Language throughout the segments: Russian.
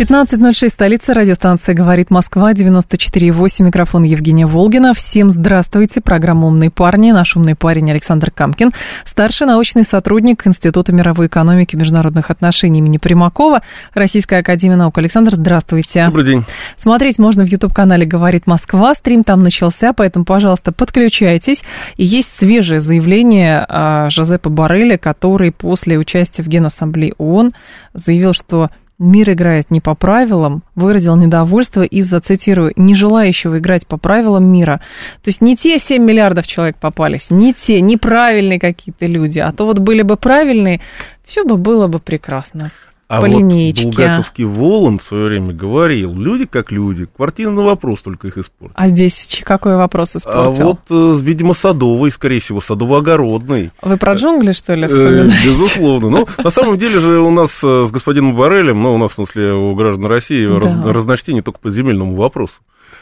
15.06, столица, радиостанция «Говорит Москва», 94.8, микрофон Евгения Волгина. Всем здравствуйте, программа «Умные парни», наш умный парень Александр Камкин, старший научный сотрудник Института мировой экономики и международных отношений имени Примакова, Российская академия наук. Александр, здравствуйте. Добрый день. Смотреть можно в YouTube-канале «Говорит Москва», стрим там начался, поэтому, пожалуйста, подключайтесь. И есть свежее заявление а, Жозепа Барреля, который после участия в Генассамблее ООН заявил, что мир играет не по правилам, выразил недовольство из-за, цитирую, не желающего играть по правилам мира. То есть не те 7 миллиардов человек попались, не те, неправильные какие-то люди, а то вот были бы правильные, все бы было бы прекрасно а по вот линеечке. Булгаковский Воланд в свое время говорил, люди как люди, квартирный вопрос только их испортит. А здесь какой вопрос А испортил? вот, э, видимо, садовый, скорее всего, садово-огородный. Вы про джунгли, что ли, Э, вспоминаете? Безусловно. Ну, на самом деле же у нас э, с господином Барелем, ну, у нас, в смысле, у граждан России, разночтение только по земельному вопросу.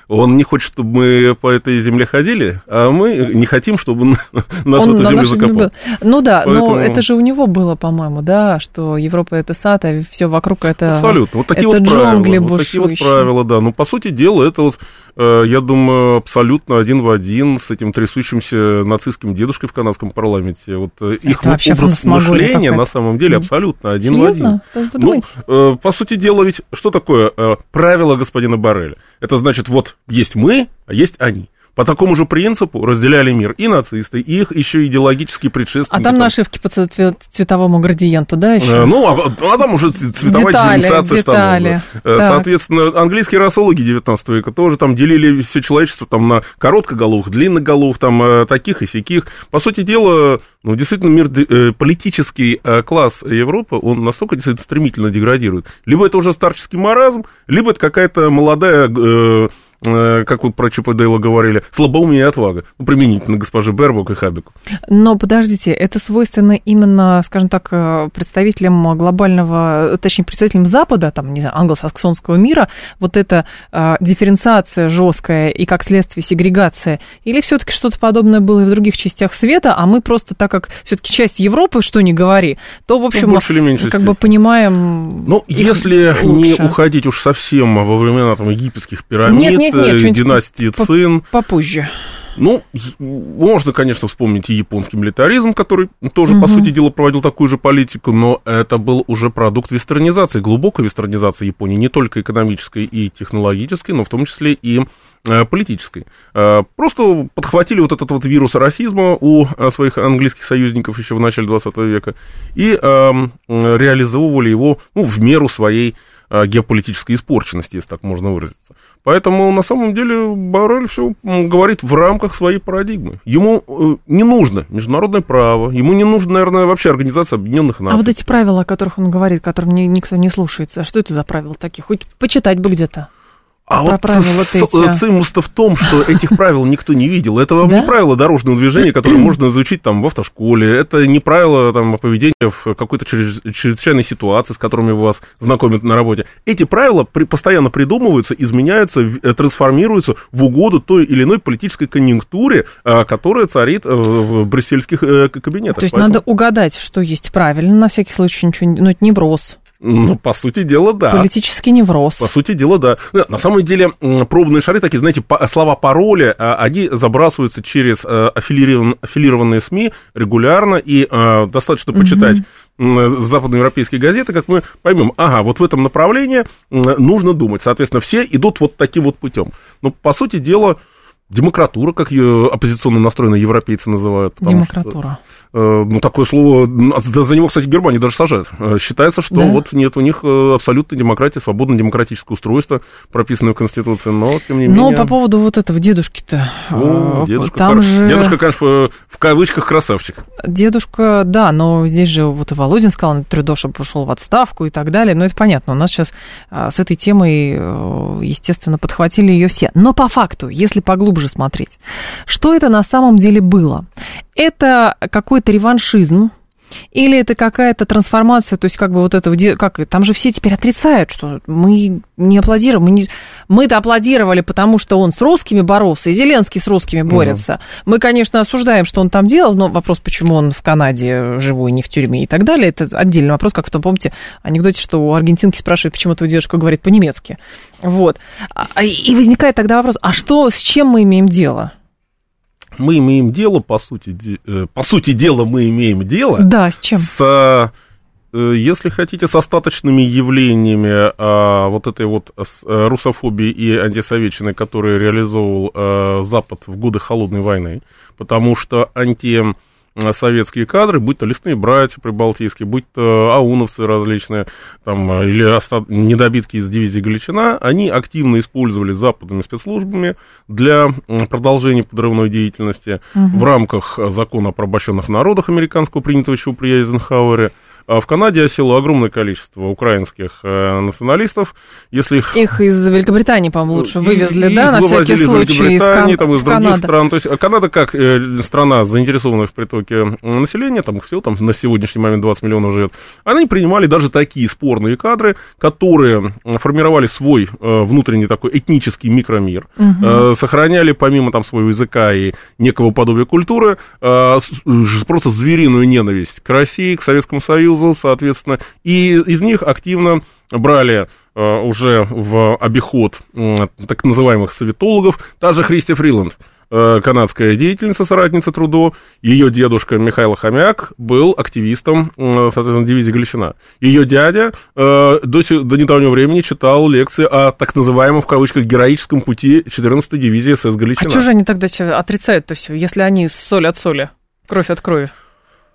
Он не хочет, чтобы мы по этой земле ходили, а мы не хотим, чтобы он нас в Он эту на землю закопал. был. Ну да, Поэтому- но это же у него было, по-моему, да, что Европа это сад, а все вокруг это... Абсолютно. Вот такие это вот правила. джунгли вот такие вот бушующие. правила, да. Ну, по сути дела, это вот, я думаю, абсолютно один в один с этим трясущимся нацистским дедушкой в канадском парламенте. Вот э, их вообще образ мышления на самом деле абсолютно один Серьезно? в один. Вы Ну, э, по сути дела, ведь что такое э, правило господина Барреля? Это значит, вот есть мы, а есть они. По такому же принципу разделяли мир и нацисты, и их еще идеологические предшественники. А там нашивки по цве- цветовому градиенту, да, еще? Э, Ну, а, а там уже цветовая Детали, дифференциация детали. штанов. да. Э. Соответственно, английские расологи 19 века тоже там делили все человечество там на короткоголовых, длинноголовых, там э, таких и сяких. По сути дела, ну, действительно, мир, политический класс Европы, он настолько действительно стремительно деградирует. Либо это уже старческий маразм, либо это какая-то молодая... э, как вот про ЧП Дейла говорили, слабоумие и отвага. Ну, применительно госпоже Бербок и Хабику. Но подождите, это свойственно именно, скажем так, э, представителям глобального, точнее, представителям Запада, там, не знаю, англосаксонского мира, вот эта э, дифференциация жесткая и, как следствие, сегрегация, или все-таки что-то подобное было и в других частях света, а мы просто, так как все-таки часть Европы, что не говори, то, в общем, в большей или меньшей как бы понимаем Ну, если не лучше. уходить уж совсем во времена там, египетских пирамид, Нет, нет, нет, э, что-нибудь династии по- Цин, попозже. ну, можно, конечно, вспомнить и японский милитаризм, который тоже, по Мгм. сути дела, проводил такую же политику, но это был уже продукт вестернизации, глубокой вестернизации Японии, не только экономической и технологической, но в том числе и э, политической. Э, Просто подхватили вот этот вот вирус расизма у э, своих английских союзников еще в начале 20 века и эм, э, реализовывали его ну, в меру своей э, геополитической испорченности, если так можно выразиться. Поэтому, на самом деле, Барель все говорит в рамках своей парадигмы. Ему э, не нужно международное право, ему не нужно, наверное, вообще Организация Объединенных Наций. А вот эти правила, о которых он говорит, которым ни- никто не слушается, что это за правила такие? Хоть почитать бы где-то. А вот вот эти. цимус-то в том, что этих правил никто не видел. Это вам Да? не правила дорожного движения, которые можно изучить там в автошколе. Это не правила там поведения в какой-то чрез- чрезвычайной ситуации, с которыми вас знакомят на работе. Эти правила при- постоянно придумываются, изменяются, э, трансформируются в угоду той или иной политической конъюнктуре, а, которая царит э, в брюссельских э, кабинетах. То есть Поэтому, надо угадать, что есть правильно, на всякий случай ничего, не- ну, это невроз, Ну, по сути дела, да. политический невроз. По сути дела, да. Да, На самом деле, пробные шары, такие, знаете, слова пароли, а, они забрасываются через э, аффилирован- аффилированные СМИ регулярно, и э, достаточно почитать м, западноевропейские газеты, как мы поймем, ага, вот в этом направлении нужно думать. Соответственно, все идут вот таким вот путем. Но, по сути дела, демократура, как ее оппозиционно настроенные европейцы называют. потому что, Демократура. э, ну, такое слово, м, за него, кстати, в Германии даже сажают. Э, Считается, что Да? вот нет у них э, абсолютной демократии, свободно-демократическое устройство, прописанное в Конституции, но, тем не Но менее... по поводу вот этого дедушки-то, О, э, дедушка, там хор- же... дедушка, конечно, в кавычках красавчик. Дедушка, да, но здесь же вот и Володин сказал, Трюдоша пошел в отставку и так далее. Но это понятно. У нас сейчас а, с этой темой, естественно, подхватили ее все. Но по факту, если поглубже глубже смотреть. Что это на самом деле было? Это какой-то реваншизм, или это какая-то трансформация, то есть как бы вот этого, как там же все теперь отрицают, что мы не аплодируем, мы не, мы-то аплодировали, потому что он с русскими боролся, и Зеленский с русскими борется. Угу. Мы, конечно, осуждаем, что он там делал, но вопрос, почему он в Канаде живой, не в тюрьме и так далее, это отдельный вопрос, как там, помните, анекдоте, что у аргентинки спрашивают, почему твой дедушка говорит по-немецки. Вот. А, и возникает тогда вопрос, а что, с чем мы имеем дело? Мы имеем дело, по сути, э, по сути дела, мы имеем дело да, с, чем? с э, если хотите, с остаточными явлениями а, вот этой вот э, русофобии и антисоветчины, которые реализовывал а, Запад в годы Холодной войны, потому что анти советские кадры, будь то лесные братья прибалтийские, будь то ауновцы различные, там, или недобитки из дивизии Галичина, они активно использовали западными спецслужбами для продолжения подрывной деятельности угу. в рамках закона о порабощенных народах американского, принятого еще при Эйзенхауэре, в Канаде осело огромное количество украинских э, националистов. Если их... их из Великобритании, по-моему, лучше вывезли, и, да, на всякий случай? из Великобритании, из, там, из других Канады. стран. То есть Канада как э, страна, заинтересованная в притоке населения, там всего там на сегодняшний момент 20 миллионов живет, они принимали даже такие спорные кадры, которые формировали свой э, внутренний такой этнический микромир, угу. сохраняли помимо там своего языка и некого подобия культуры просто звериную ненависть к России, к Советскому Союзу, Google, соответственно, и из них активно брали э, уже в обиход э, так называемых советологов, та же Христи Фриланд, э, канадская деятельница, соратница Трудо, ее дедушка Михаил Хомяк был активистом, соответственно, дивизии Галичина. Ее дядя до, до недавнего времени читал лекции о так называемом, в кавычках, героическом пути 14-й дивизии СС Галичина. А что же они тогда отрицают-то все, если они соль от соли, кровь от крови?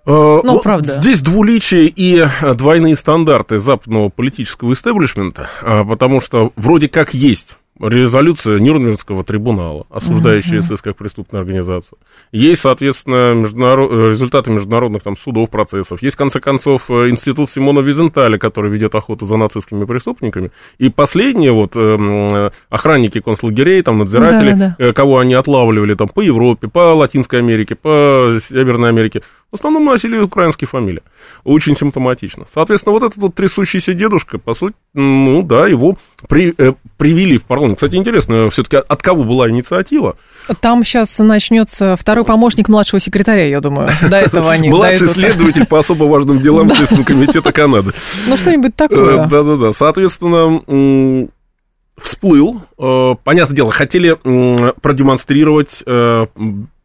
Э, ну, правда. Здесь двуличие и э, двойные стандарты западного политического истеблишмента, э, потому что вроде как есть резолюция Нюрнбергского трибунала, осуждающая СС как преступная организация. Есть, соответственно, международ... результаты международных там, судов, процессов. Есть, в конце концов, институт Симона Визенталя, который ведет охоту за нацистскими преступниками. И последние вот э, охранники концлагерей, там, надзиратели, да, да. кого они отлавливали там, по Европе, по Латинской Америке, по Северной Америке, в основном носили украинские фамилии. Очень симптоматично. Соответственно, вот этот вот трясущийся дедушка, по сути, ну да, его при, э, привели в парламент. Кстати, интересно, все-таки от кого была инициатива? Там сейчас начнется второй помощник младшего секретаря, я думаю. До этого они Младший следователь по особо важным делам Следственного комитета Канады. Ну, что-нибудь такое. Э, да-да-да. Соответственно, всплыл. Э, понятное дело, хотели продемонстрировать э,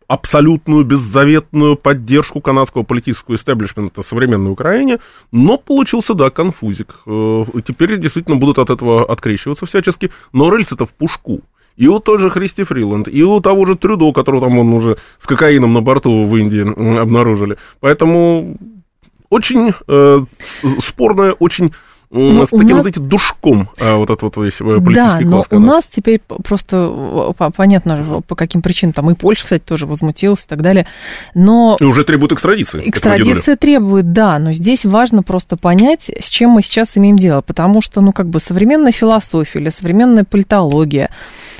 абсолютную беззаветную поддержку канадского политического истеблишмента современной Украине, но получился, да, конфузик. Э, теперь действительно будут от этого открещиваться всячески, но рельсы-то в пушку. И у той же Христи Фриланд, и у того же Трюдо, которого там он уже с кокаином на борту в Индии обнаружили. Поэтому очень э, спорная, очень ну, с таким, нас... знаете, душком а, вот этот вот весь э, политический Да, но у нас. теперь просто понятно, по каким причинам, там и Польша, кстати, тоже возмутилась и так далее, но... И уже требует экстрадиции. Экстрадиция требует, да, но здесь важно просто понять, с чем мы сейчас имеем дело, потому что, ну, как бы современная философия или современная политология,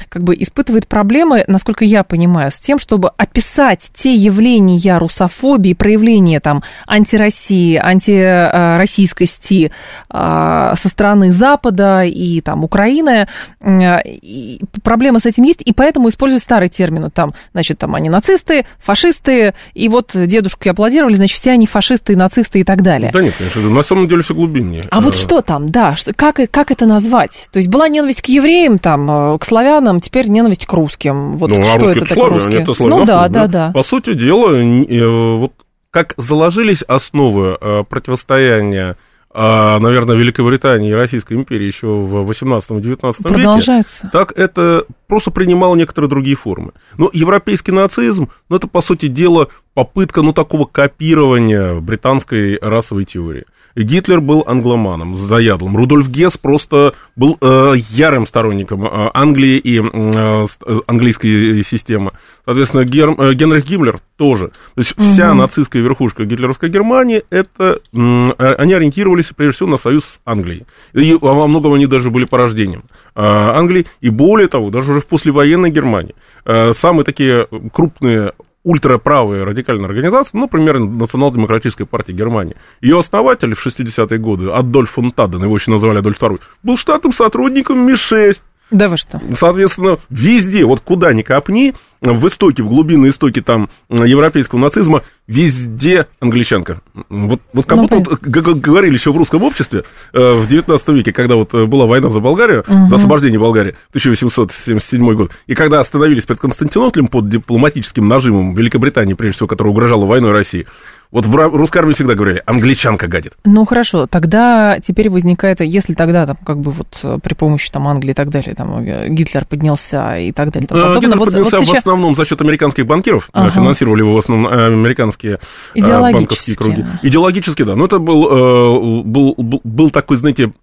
как бы испытывает проблемы, насколько я понимаю, с тем, чтобы описать те явления русофобии, проявления там антироссии, антироссийскости а, со стороны Запада и там Украины. И проблема с этим есть, и поэтому используют старые термины. Там, значит, там они нацисты, фашисты, и вот дедушку аплодировали, значит, все они фашисты, нацисты и так далее. Да нет, конечно, на самом деле все глубиннее. А вот что там, да, что, как, как это назвать? То есть была ненависть к евреям, там, к славянам, теперь ненависть к русским. Вот ну, а что это такое русские? Это ну да, да, да. По сути дела, э, вот как заложились основы э, противостояния а, наверное, Великобритании и Российской империи еще в 18-19 веке, так это просто принимало некоторые другие формы. Но европейский нацизм, ну, это, по сути дела, попытка, ну, такого копирования британской расовой теории. Гитлер был англоманом, заядлым. Рудольф Гесс просто был э, ярым сторонником э, Англии и э, английской системы. Соответственно, Гер, э, Генрих Гиммлер тоже. То есть вся угу. нацистская верхушка гитлеровской Германии, это, э, они ориентировались прежде всего на союз с Англией. И во многом они даже были порождением э, Англии. И более того, даже уже в послевоенной Германии э, самые такие крупные ультраправые радикальные организации, ну, например, Национал-демократическая партия Германии. Ее основатель в 60-е годы, Адольф фон Таден, его еще назвали Адольф II, был штатным сотрудником Ми-6. Да вы что? Соответственно, везде, вот куда ни копни, в истоке, в глубинные истоки там европейского нацизма, везде англичанка. Вот, вот как ну, будто вот, говорили еще в русском обществе э, в 19 веке, когда вот э, была война за Болгарию, угу. за освобождение Болгарии, 1877 год, и когда остановились перед Константинополем под дипломатическим нажимом Великобритании, прежде всего, которая угрожала войной России, вот в русской армии всегда говорили, англичанка гадит. Ну хорошо, тогда теперь возникает, если тогда там как бы вот э, при помощи там Англии и так далее, там э, Гитлер поднялся и так далее. Там, Гитлер вот, поднялся вот сейчас... в основном за счет американских банкеров, ага. финансировали его в основном американские банковские круги. Идеологически, да. Но это был, был, был, был такой, знаете,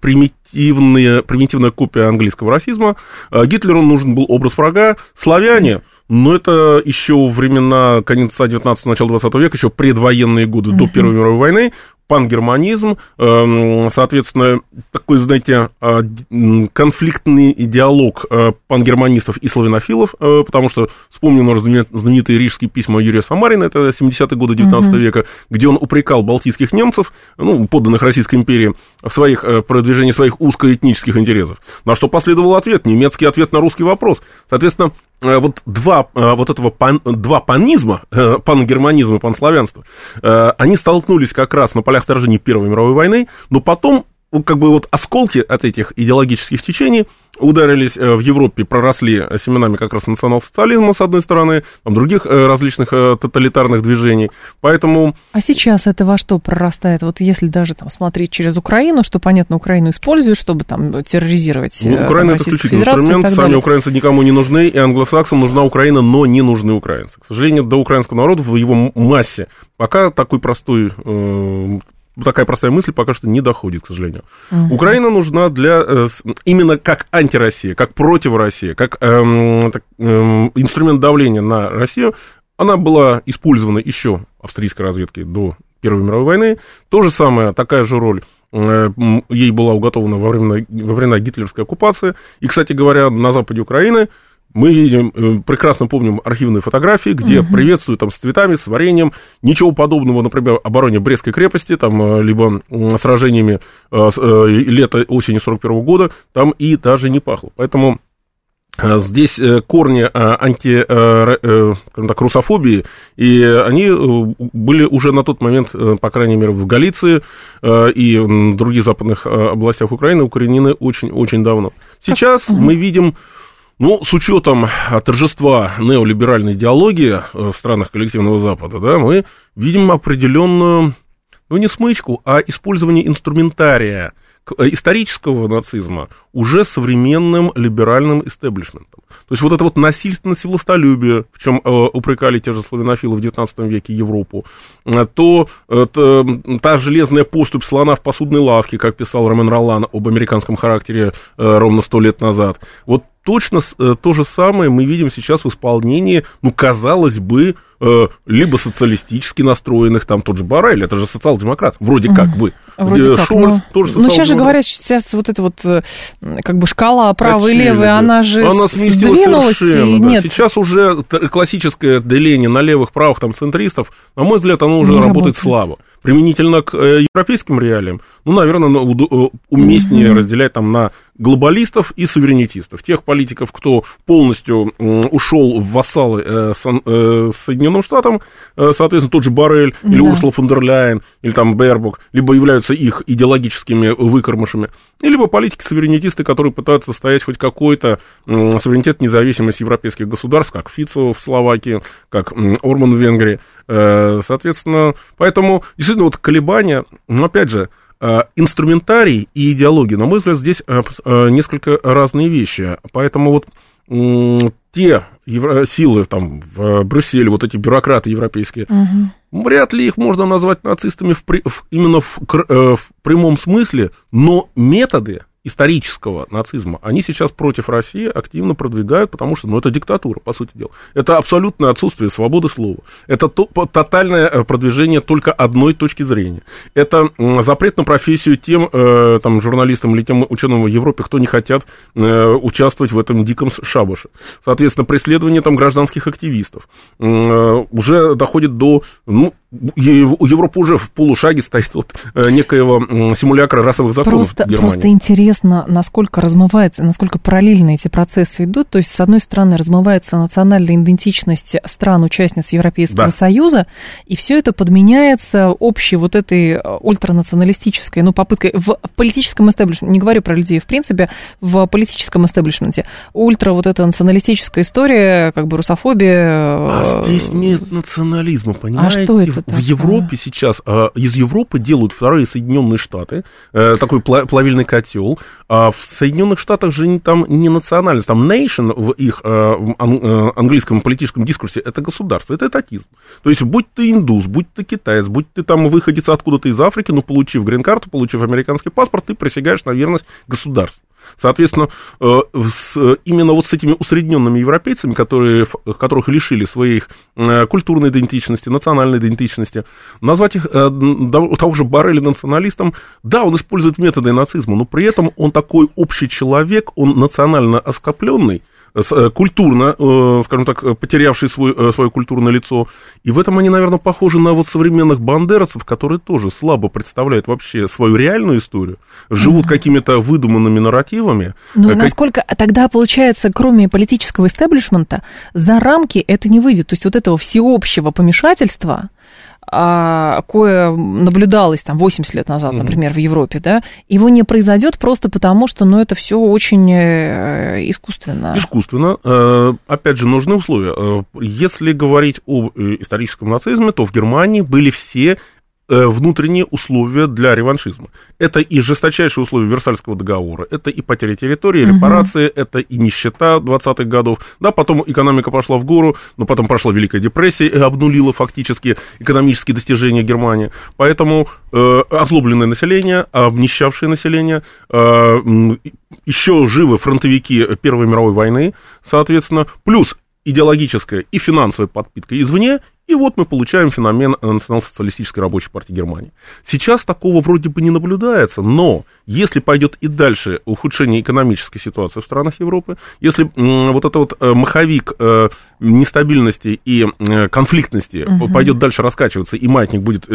примитивная, примитивная копия английского расизма. Гитлеру нужен был образ врага. Славяне но это еще времена конца 19 начала 20 века, еще предвоенные годы, uh-huh. до Первой мировой войны, пангерманизм, эм, соответственно, такой, знаете, а, конфликтный диалог э, пангерманистов и славянофилов, э, потому что вспомним знаменитые рижские письма Юрия Самарина, это 70-е годы 19 uh-huh. века, где он упрекал балтийских немцев, ну, подданных Российской империи, в своих э, продвижении своих узкоэтнических интересов. На что последовал ответ, немецкий ответ на русский вопрос. Соответственно, вот два э, вот этого пан, два панизма, э, пангерманизм и панславянство, они столкнулись как раз на полях сражений Первой мировой войны, но потом как бы вот осколки от этих идеологических течений ударились в Европе, проросли семенами как раз национал-социализма, с одной стороны, там, других различных тоталитарных движений, поэтому... А сейчас это во что прорастает? Вот если даже там смотреть через Украину, что, понятно, Украину используют, чтобы там терроризировать ну, Украина это исключительный инструмент, сами украинцы никому не нужны, и англосаксам нужна Украина, но не нужны украинцы. К сожалению, до украинского народа в его массе пока такой простой такая простая мысль пока что не доходит, к сожалению. Угу. Украина нужна для э, именно как антироссия, как против России, как эм, так, эм, инструмент давления на Россию. Она была использована еще австрийской разведкой до Первой мировой войны. То же самое, такая же роль э, ей была уготована во времена, во времена гитлеровской оккупации. И, кстати говоря, на западе Украины мы видим, э, прекрасно помним архивные фотографии, где угу. приветствуют там с цветами, с вареньем. Ничего подобного, например, обороне Брестской крепости, там, э, либо сражениями э, лета осени 41 года, там и даже не пахло. Поэтому Здесь корни анти, так, русофобии, и они были уже на тот момент, по крайней мере, в Галиции и в других западных областях Украины укоренены очень-очень давно. Сейчас мы видим ну, с учетом торжества неолиберальной идеологии э, в странах коллективного Запада, да, мы видим определенную, ну, не смычку, а использование инструментария э, исторического нацизма уже современным либеральным истеблишментом. То есть вот это вот насильственность и властолюбие, в чем э, упрекали те же славянофилы в 19 веке Европу, э, то это, та железная поступь слона в посудной лавке, как писал Ромен Ролан об американском характере э, ровно сто лет назад. Вот точно э, то же самое мы видим сейчас в исполнении, ну, казалось бы, э, либо социалистически настроенных, там тот же Барель, это же социал-демократ, вроде mm. как бы. Вроде э, как, Шумерс но... тоже Ну, сейчас же говорят, сейчас вот эта вот, как бы, шкала правой и левой, она же Она сместилась совершенно, да. Нет. Сейчас уже классическое деление на левых, правых, там, центристов, на мой взгляд, оно уже работает, работает слабо применительно к европейским реалиям, ну, наверное, уместнее mm-hmm. разделять там на глобалистов и суверенитистов. Тех политиков, кто полностью ушел в вассалы э, Соединенным Штатам, соответственно, тот же Барель или да. Урсула фон дер Ляйен, или там Бербок, либо являются их идеологическими выкормышами, и либо политики-суверенитисты, которые пытаются стоять хоть какой-то суверенитет, независимость европейских государств, как Фицо в Словакии, как Орман в Венгрии. Соответственно, поэтому действительно вот колебания, но опять же, э, инструментарий и идеология, на мой взгляд, здесь э, э, несколько разные вещи. Поэтому вот те евро, силы там в Брюсселе, вот эти бюрократы европейские, угу. вряд ли их можно назвать нацистами в, в, именно в, в прямом смысле, но методы исторического нацизма, они сейчас против России активно продвигают, потому что, ну, это диктатура, по сути дела. Это абсолютное отсутствие свободы слова. Это то, тотальное э, продвижение только одной точки зрения. Это запрет на профессию тем э, там, журналистам или тем ученым в Европе, кто не хотят э, участвовать в этом диком шабаше. Соответственно, преследование там гражданских активистов. Э, уже доходит до, ну, у Европы уже в полушаге стоит вот э, некоего симулякра расовых законов просто, Просто интересно, насколько размывается, насколько параллельно эти процессы идут. То есть, с одной стороны, размывается национальная идентичность стран-участниц Европейского да. Союза, и все это подменяется общей вот этой э, ультранационалистической, ну, попыткой в политическом истеблишменте, не говорю про людей, в принципе, в политическом истеблишменте, ультра вот эта националистическая история, как бы русофобия. А здесь нет национализма, понимаете? А что это? В Европе сейчас, а, из Европы делают вторые Соединенные Штаты, э, такой плавильный котел. А в Соединенных Штатах же там не национальность, там nation в их э, э, английском политическом дискурсе это государство, это этатизм. То есть, будь ты индус, будь ты китаец, будь ты там выходец откуда-то из Африки, но получив грин-карту, получив американский паспорт, ты присягаешь на верность государству. Соответственно, э, именно вот с этими усредненными европейцами, которые, которых лишили своей э, культурной идентичности, национальной идентичности, назвать их э, того же Барреля националистом, да, он использует методы нацизма, но при этом он такой общий человек, он национально оскопленный, Э, культурно, э, скажем так, потерявший свой, э, свое культурное лицо. И в этом они, наверное, похожи на вот современных бандеровцев, которые тоже слабо представляют вообще свою реальную историю, живут mm-hmm. какими-то выдуманными нарративами. Ну, как... насколько тогда, получается, кроме политического истеблишмента, за рамки это не выйдет. То есть вот этого всеобщего помешательства, кое наблюдалось там 80 лет назад, например, в Европе, да, его не произойдет просто потому, что, ну, это все очень э, искусственно. Искусственно. Э, опять же, нужны условия. Э, если говорить об историческом нацизме, то в Германии были все внутренние условия для реваншизма. Это и жесточайшие условия Версальского договора, это и потеря территории, репарации, угу. это и нищета 20-х годов. Да, потом экономика пошла в гору, но потом прошла Великая депрессия и обнулила фактически экономические достижения Германии. Поэтому э, озлобленное население, обнищавшее население, э, еще живы фронтовики Первой мировой войны, соответственно, плюс идеологическая и финансовая подпитка извне, и вот мы получаем феномен национал-социалистической рабочей партии Германии. Сейчас такого вроде бы не наблюдается, но если пойдет и дальше ухудшение экономической ситуации в странах Европы, если вот этот вот э, маховик э, нестабильности и э, конфликтности угу. пойдет дальше раскачиваться, и маятник будет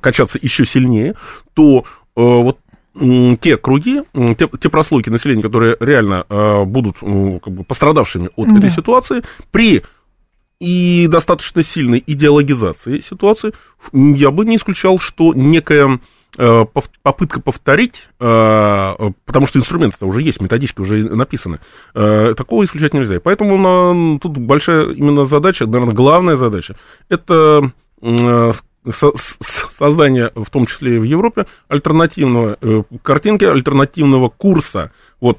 качаться еще сильнее, то вот те круги, те, те прослойки населения, которые реально э, будут э, как бы пострадавшими от да. этой ситуации, при и достаточно сильной идеологизации ситуации, я бы не исключал, что некая э, попытка повторить, э, потому что инструменты уже есть, методички уже написаны, такого исключать нельзя. поэтому на, тут большая именно задача, наверное, главная задача, это создание, в том числе и в Европе, альтернативного картинки, альтернативного курса. Вот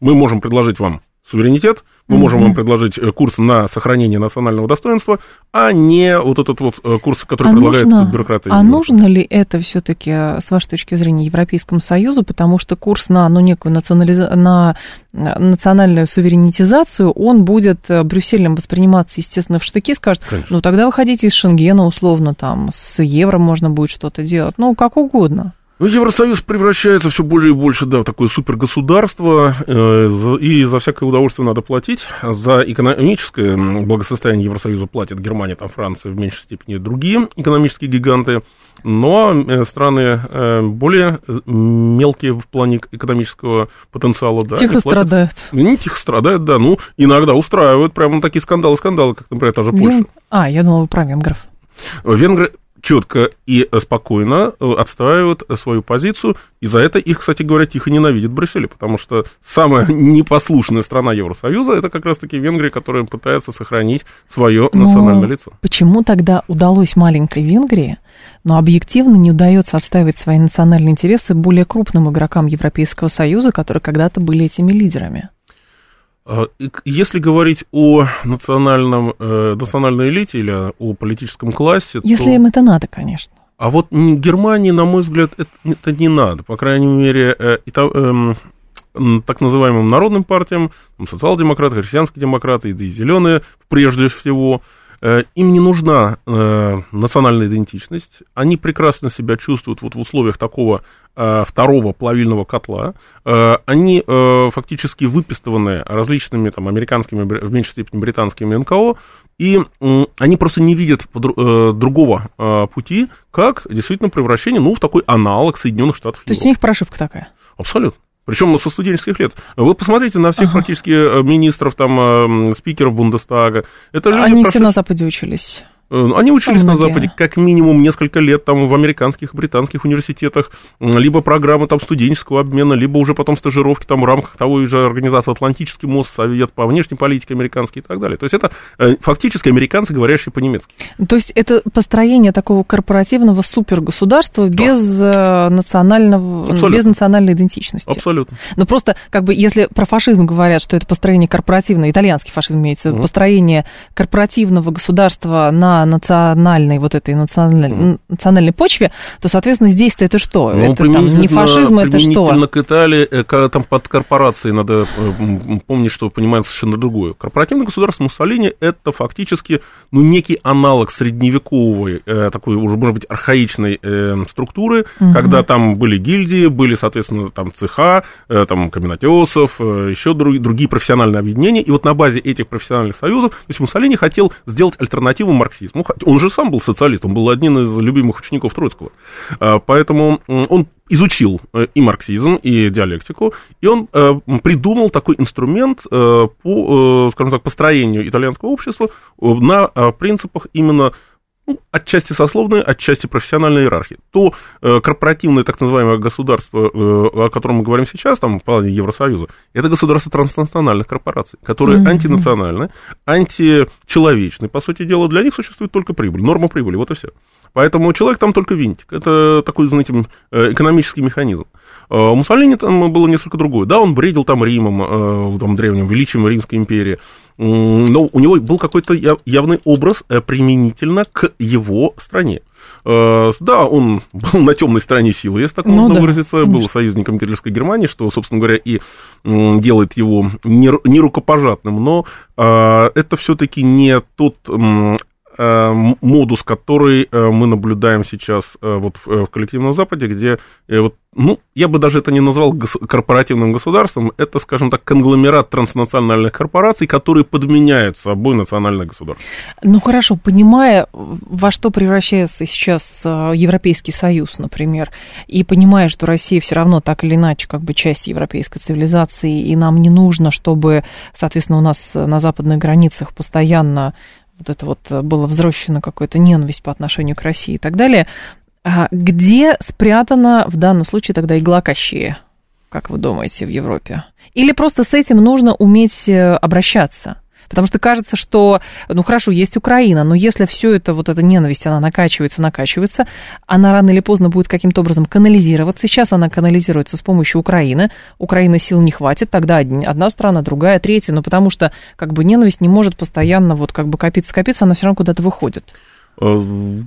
мы можем предложить вам суверенитет, мы можем вам предложить э, курс на сохранение национального достоинства, а не вот этот вот э, курс, который а предлагает нужно, бюрократы. А нужно ли это все-таки, э, с вашей точки зрения, Европейскому Союзу, потому что курс на ну, некую национализ... на национальную суверенитизацию, он будет Брюсселем восприниматься, естественно, в штыки, скажет, Конечно. ну тогда выходите из Шенгена, условно, там, с евро можно будет что-то делать, ну, как угодно. Ну, Евросоюз превращается все более и больше, да, в такое супергосударство, э, и за всякое удовольствие надо платить. За экономическое благосостояние Евросоюза платят Германия, там, Франция, в меньшей степени другие экономические гиганты. Но э, страны э, более мелкие в плане экономического потенциала, да. Тихо страдают. Не тихо страдают, да. Ну, иногда устраивают прямо такие скандалы-скандалы, как, например, та же Польша. А, я думала, про венгров. Венгры четко и спокойно э, отстаивают свою позицию, и за это их, кстати говоря, тихо ненавидит Брюссель, потому что самая непослушная страна Евросоюза это как раз-таки Венгрия, которая пытается сохранить свое но национальное лицо. Почему тогда удалось маленькой Венгрии, но объективно не удается отстаивать свои национальные интересы более крупным игрокам Европейского Союза, которые когда-то были этими лидерами? А, если говорить о национальном, э, национальной элите или о политическом классе, Если то... им это надо, конечно. А вот Германии, на мой взгляд, это, это не надо. По крайней мере, э, э, так называемым народным партиям, социал-демократы, христианские демократы, и зеленые прежде всего, им не нужна э, национальная идентичность. Они прекрасно себя чувствуют вот в условиях такого э, второго плавильного котла. Э, они э, фактически выпистованы различными там, американскими, в меньшей степени британскими НКО, и они просто не видят э, другого э, пути, как действительно превращение, ну, в такой аналог Соединенных Штатов. То есть у них прошивка такая? Абсолютно. Причем со студенческих лет. Вы посмотрите на всех ага. практически э, министров, там, спикеров Бундестага. Это люди Они прошли... все на Западе учились. Э, они учились на Западе как минимум несколько лет там в американских, британских университетах, либо программы там студенческого обмена, либо уже потом стажировки там в рамках того же организации Атлантический мост, Совет по внешней политике американский и так далее. То есть это э, фактически американцы, говорящие по-немецки. То есть это построение такого корпоративного супергосударства да. без э, национального, Абсолютно. без национальной идентичности. Абсолютно. Но просто как бы если про фашизм говорят, что это построение корпоративного, итальянский фашизм имеется, угу. построение корпоративного государства на национальной вот этой национальной, национальной почве, то, соответственно, здесь-то это что? Ну, это там не фашизм, это что? к Италии, э, там под корпорацией надо э, помнить, что понимает совершенно другое. Корпоративное государство Муссолини это фактически ну, некий аналог средневековой, э, такой уже, может быть, архаичной структуры, угу. когда там были гильдии, были, соответственно, там цеха, там каменотесов, еще другие профессиональные объединения, и вот на базе этих профессиональных союзов, то есть Муссолини хотел сделать альтернативу марксизму социалист. Ну, он же сам был социалист, он был одним из любимых учеников Троцкого. А, поэтому он изучил э, и марксизм, и диалектику, и он э, придумал такой инструмент э, по, скажем так, построению итальянского общества на принципах именно ну, отчасти сословной, отчасти профессиональной иерархии. То э, корпоративное так называемое государство, э, о котором мы говорим сейчас, там, в плане Евросоюза, это государство транснациональных корпораций, которые mm-hmm. антинациональны, античеловечны. По сути дела, для них существует только прибыль, норма прибыли, вот и все. Поэтому человек там только винтик. Это такой, знаете, э, экономический механизм. Э, Муссолини там было несколько другое. Да, он бредил там Римом, э, там, древним величием Римской империи. Но у него был какой-то явный образ применительно к его стране. Да, он был на темной стороне силы, если так ну, можно да, выразиться, конечно. был союзником Гитлеровской Германии, что, собственно говоря, и делает его нерукопожатным, но это все-таки не тот Э, модус, который э, мы наблюдаем сейчас э, вот в коллективном Западе, где вот, ну, я бы даже это не назвал корпоративным государством, это, скажем так, конгломерат транснациональных корпораций, которые подменяют собой национальное государство. Ну, хорошо, понимая, во что превращается сейчас Европейский Союз, например, и понимая, что Россия все равно так или иначе как бы часть европейской цивилизации, и нам не нужно, чтобы, соответственно, у нас на западных границах постоянно вот это вот э, было взрощено какая-то ненависть по отношению к России и так далее. А где спрятана в данном случае тогда игла Кощея, как вы думаете, в Европе? Или просто с этим нужно уметь э, обращаться? Потому что кажется, что, ну хорошо, есть Украина, но если все это, вот эта ненависть, она накачивается, накачивается, она рано или поздно будет каким-то образом канализироваться. Сейчас она канализируется с помощью Украины. Украины сил не хватит, тогда одна страна, другая, третья, но потому что как бы ненависть не может постоянно вот как бы копиться-копиться, она все равно куда-то выходит. Э,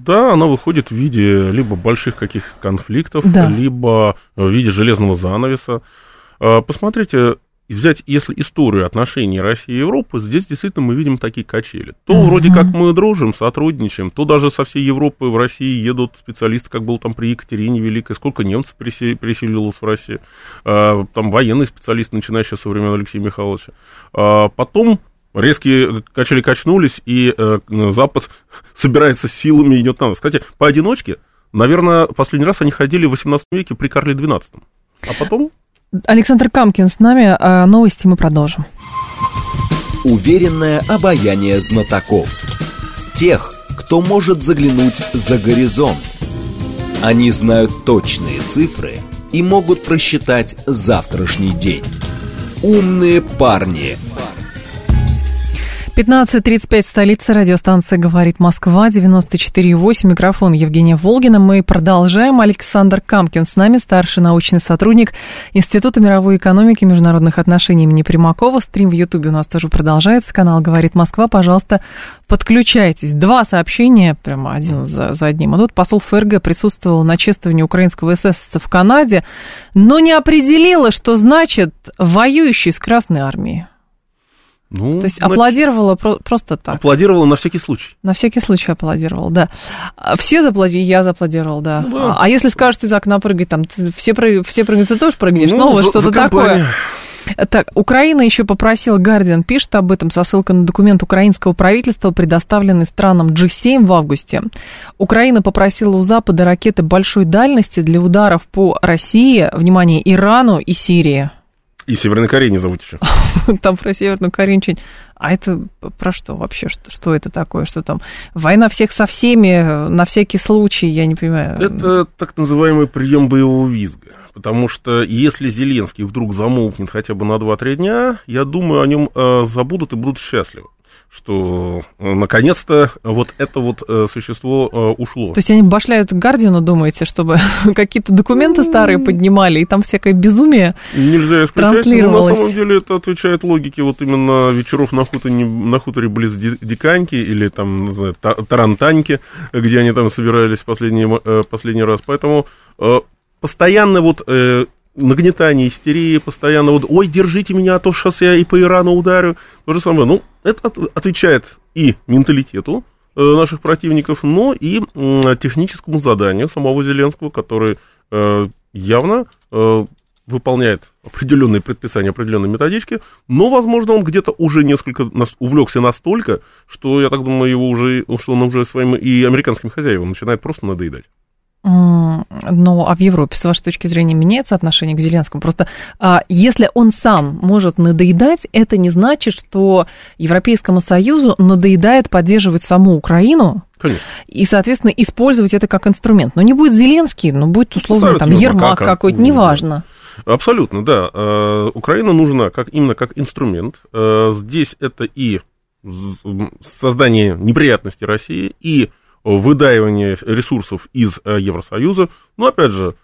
да, она выходит в виде либо больших каких-то конфликтов, да. либо в виде железного занавеса. Э, взять, если историю отношений России и Европы, здесь действительно мы видим такие качели. То uh-huh. вроде как мы дружим, сотрудничаем, то даже со всей Европы в России едут специалисты, как был там при Екатерине Великой, сколько немцев переселилось в Россию, а, там военные специалисты, начинающие со времен Алексея Михайловича. А, потом резкие качели качнулись, и э, Запад собирается силами идет на нас. Кстати, поодиночке, наверное, последний раз они ходили в 18 веке при Карле XII. А потом Александр Камкин с нами. А новости мы продолжим. Уверенное обаяние знатоков. Тех, кто может заглянуть за горизонт. Они знают точные цифры и могут просчитать завтрашний день. Умные парни. 15.35 в столице. Радиостанция «Говорит Москва», 94.8. Микрофон Евгения Волгина. Мы продолжаем. Александр Камкин с нами, старший научный сотрудник Института мировой экономики и международных отношений имени Примакова. Стрим в Ютубе у нас тоже продолжается. Канал «Говорит Москва». Пожалуйста, подключайтесь. Два сообщения, прямо один за, за одним. А тут посол ФРГ присутствовал на чествовании украинского эсэсовца в Канаде, но не определила, что значит «воюющий с Красной Армией». Ну, То есть значит, аплодировала про- просто так. Аплодировала на всякий случай. На всякий случай аплодировал, да. А Все заплодировали, я зааплодировал, да. Ну да. А, а если скажешь, из окна прыгать, там все, прыг- все прыгают, ты тоже прыгнешь? Ну, вот за- что-то такое. Так, Украина еще попросила, Гардиан пишет об этом со ссылкой на документ украинского правительства, предоставленный странам G7 в августе. Украина попросила у Запада ракеты большой дальности для ударов по России, внимание, Ирану и Сирии. И Северной Кореи не зовут еще. Там про Северную Корею ничего... А это про что вообще? Что, что это такое? Что там? Война всех со всеми, на всякий случай, я не понимаю. Это так называемый прием боевого визга. Потому что если Зеленский вдруг замолкнет хотя бы на 2-3 дня, я думаю, о нем э, забудут и будут счастливы. Что э, наконец-то вот это вот э, существо э, ушло. То есть они башляют Гардиану, думаете, чтобы какие-то документы старые поднимали, и там всякое безумие? Нельзя исключать, но на самом деле это отвечает логике вот именно вечеров на хуторе, на хуторе близ Ди- Диканьки или там, не знаю, Та- Тарантаньки, где они там собирались последний, последний раз. Поэтому постоянно вот нагнетание истерии, постоянно вот, ой, держите меня, а то сейчас я и по Ирану ударю. То же самое. Ну, это от- отвечает и менталитету э, наших противников, но и м, техническому заданию самого Зеленского, который э, явно э, выполняет определенные предписания, определенные методички, но, возможно, он где-то уже несколько нас- увлекся настолько, что, я так думаю, его уже, что он уже своим и американским хозяевам начинает просто надоедать. Ну, а в Европе, с вашей точки зрения, меняется отношение к Зеленскому? Просто а, если он сам может надоедать, это не значит, что Европейскому Союзу надоедает поддерживать саму Украину Конечно. и, соответственно, использовать это как инструмент. Но не будет Зеленский, но будет условно там Ермак как- какой-то, ну, неважно. Абсолютно, да. Э, Украина нужна как, именно как инструмент. Э, Здесь это и создание неприятностей России, и выдаивание ресурсов из э, Евросоюза. Но, опять же,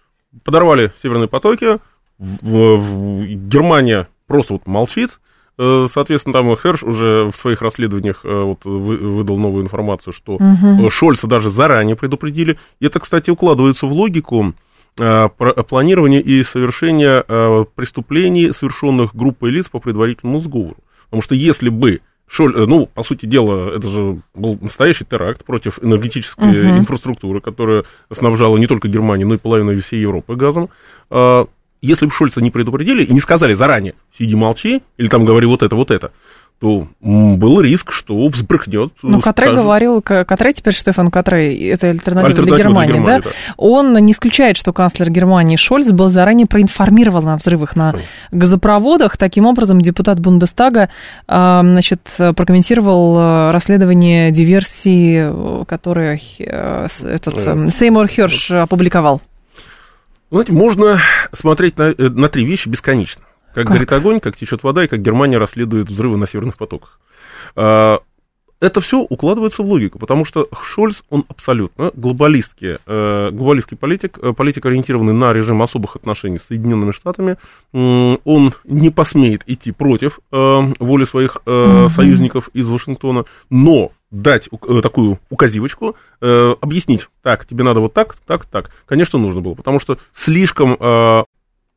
подорвали северные потоки, Германия просто вот молчит, Э, Соответственно, там Херш уже в своих расследованиях э, вот, вы- выдал новую информацию, что э, Шольца даже заранее предупредили. И это, кстати, укладывается в логику планирования и совершения преступлений, совершенных группой лиц по предварительному сговору. Потому что если бы Шоль, э, ну, по сути дела, это же был настоящий теракт против энергетической Мгм. инфраструктуры, которая снабжала не только Германию, но и половину всей Европы газом. А, Если бы Шольца не предупредили и не сказали заранее, сиди молчи, или там говори вот это, вот это, то был риск, что взбрыкнет. Ну, Катре скажет. говорил, К- Катре теперь Штефан Катре, это альтернатива, Альтернатива для для Германии, Германии, да? Он не исключает, что канцлер Германии Шольц был заранее проинформирован о взрывах на газопроводах. Таким образом, депутат Бундестага значит, прокомментировал а, расследование диверсии, э, которое э, этот Э, э, Сеймур Херш опубликовал. Знаете, можно смотреть на, э, на три вещи бесконечно. Как, Как? горит огонь, как течет вода, и как Германия расследует взрывы на северных потоках. А, Это все укладывается в логику, потому что Шольц, он абсолютно глобалистский, э, глобалистский политик, э, политик, ориентированный на режим особых отношений с Соединенными Штатами. Он не посмеет идти против э, воли своих союзников из Вашингтона, но дать такую указивочку, объяснить, так, тебе надо вот так, так, так, конечно, нужно было, потому что слишком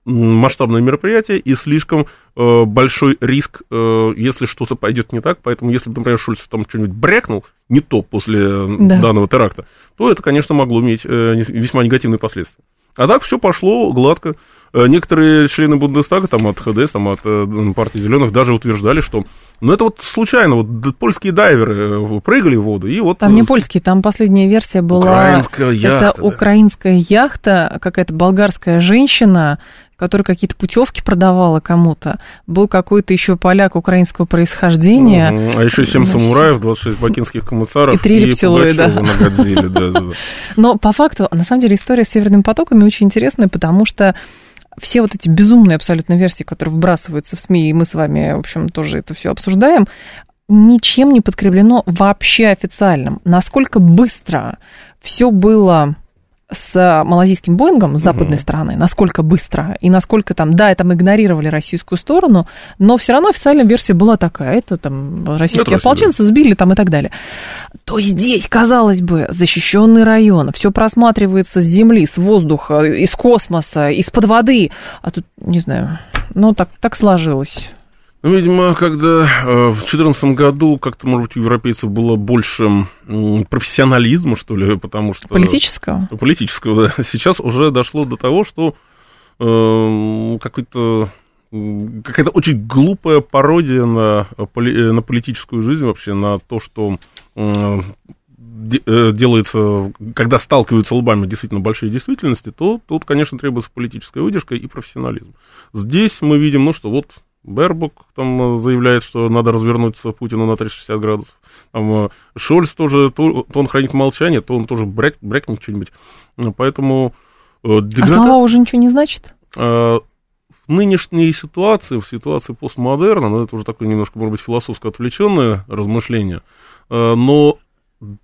масштабное мероприятие и слишком э, большой риск, э, если что-то пойдет не так. Поэтому, если бы, например, Шульц там что-нибудь брякнул не то после э, Да. данного теракта, то это, конечно, могло иметь э, весьма негативные последствия. А так все пошло гладко. Э, Некоторые члены Бундестага, там, от ХДС, там, от э, партии зеленых, даже утверждали, что ну, это вот случайно, вот польские дайверы прыгали в воду, и вот... Там не польский, там последняя версия была... Украинская яхта, Это да. украинская яхта, какая-то болгарская женщина, которая какие-то путевки продавала кому-то. Был какой-то еще поляк украинского происхождения. Мгм. А еще 7 Ну, самураев, 26 бакинских комиссаров И три рептилоида. Да. Но по факту, на самом деле, история с северными потоками очень интересная, потому что все вот эти безумные абсолютно версии, которые вбрасываются в СМИ, и мы с вами, в общем, тоже это все обсуждаем, ничем не подкреплено вообще официальным. Насколько быстро все было с малазийским Боингом с западной угу. стороны, насколько быстро и насколько там, да, там игнорировали российскую сторону, но все равно официальная версия была такая, это там российские ополченцы сбили там и так далее. То здесь, казалось бы, защищенный район, все просматривается с земли, с воздуха, из космоса, из-под воды, а тут, не знаю, ну так, так сложилось. Видимо, когда э, в 2014 году как-то, может быть, у европейцев было больше профессионализма, что ли, потому что... Политического? Политического, да. Сейчас уже дошло до того, что э, какой-то какая-то очень глупая пародия на, э, на политическую жизнь вообще, на то, что э, делается, когда сталкиваются лбами действительно большие действительности, то тут, конечно, требуется политическая выдержка и профессионализм. Здесь мы видим, ну, что вот Бербук там э, заявляет, что надо развернуться Путину на 360 градусов. Там, э, Шольц тоже, то, то он хранит молчание, то он тоже бряк, брякнет что-нибудь. Ну, поэтому... Э, деградация... А слова уже ничего не значит? В нынешней ситуации, в ситуации постмодерна, ну, это уже такое немножко, может быть, философско отвлеченное размышление, но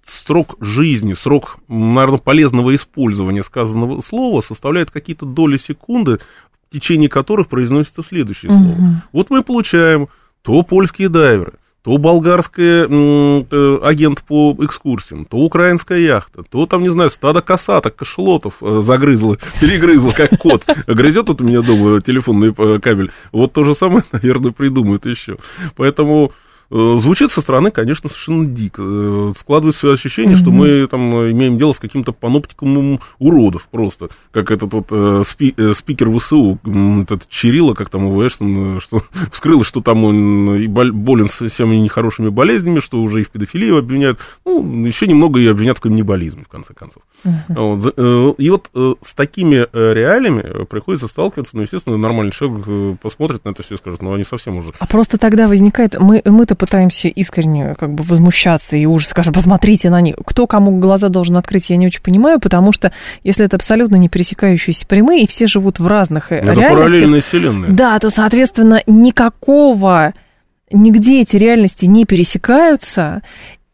срок жизни, срок, наверное, полезного использования сказанного слова составляет какие-то доли секунды в течение которых произносится следующее слово. Угу. Вот мы получаем то польские дайверы, то болгарская агент по экскурсиям, то украинская яхта, то там, не знаю, стадо косаток, кошелотов э, загрызло, перегрызло, как кот. Грызет тут у меня дома телефонный э, кабель. Вот то же самое, наверное, придумают еще. Поэтому звучит со стороны, конечно, совершенно дико. Э, складывается ощущение, mm-hmm. что мы там имеем дело с каким-то паноптикумом уродов просто. Как этот вот э, спи, э, спикер ВСУ, этот Чирилла, как там его, что, что вскрылось, что там он и болен всеми нехорошими болезнями, что уже и в педофилии обвиняют. Ну, еще немного и обвиняют в каннибализме, в конце концов. Э, и вот э, с такими реалиями приходится сталкиваться, ну, естественно, нормальный человек посмотрит на это все и скажет, ну, они совсем уже... А просто тогда возникает... Мы, мы-то пытаемся искренне как бы возмущаться и уже скажем, посмотрите на них. Кто кому глаза должен открыть, я не очень понимаю, потому что если это абсолютно не пересекающиеся прямые, и все живут в разных это реальностях... параллельные вселенные. Да, то, соответственно, никакого нигде эти реальности не пересекаются,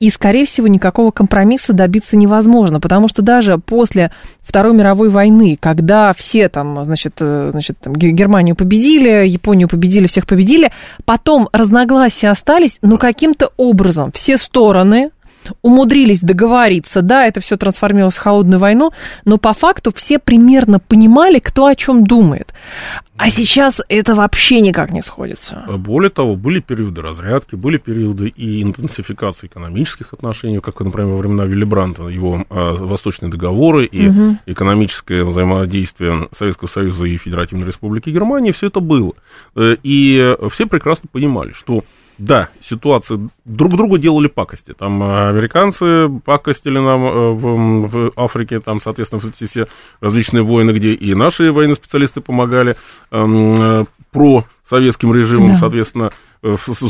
и, скорее всего, никакого компромисса добиться невозможно, потому что даже после Второй мировой войны, когда все там, значит, э, значит там, Германию победили, Японию победили, всех победили, потом разногласия остались, но каким-то образом все стороны умудрились договориться, да, это все трансформировалось в холодную войну, но по факту все примерно понимали, кто о чем думает. А сейчас это вообще никак не сходится. Более того, были периоды разрядки, были периоды и интенсификации экономических отношений, как, например, во времена Виллибранта, его э, восточные договоры и угу. экономическое взаимодействие Советского Союза и Федеративной Республики Германии, все это было. Э, и все прекрасно понимали, что да, ситуация. Друг другу делали пакости. Там э, американцы пакостили нам э, в, в Африке, там, соответственно, все различные войны, где и наши военные специалисты помогали эм, э, про советским режимом, да. соответственно,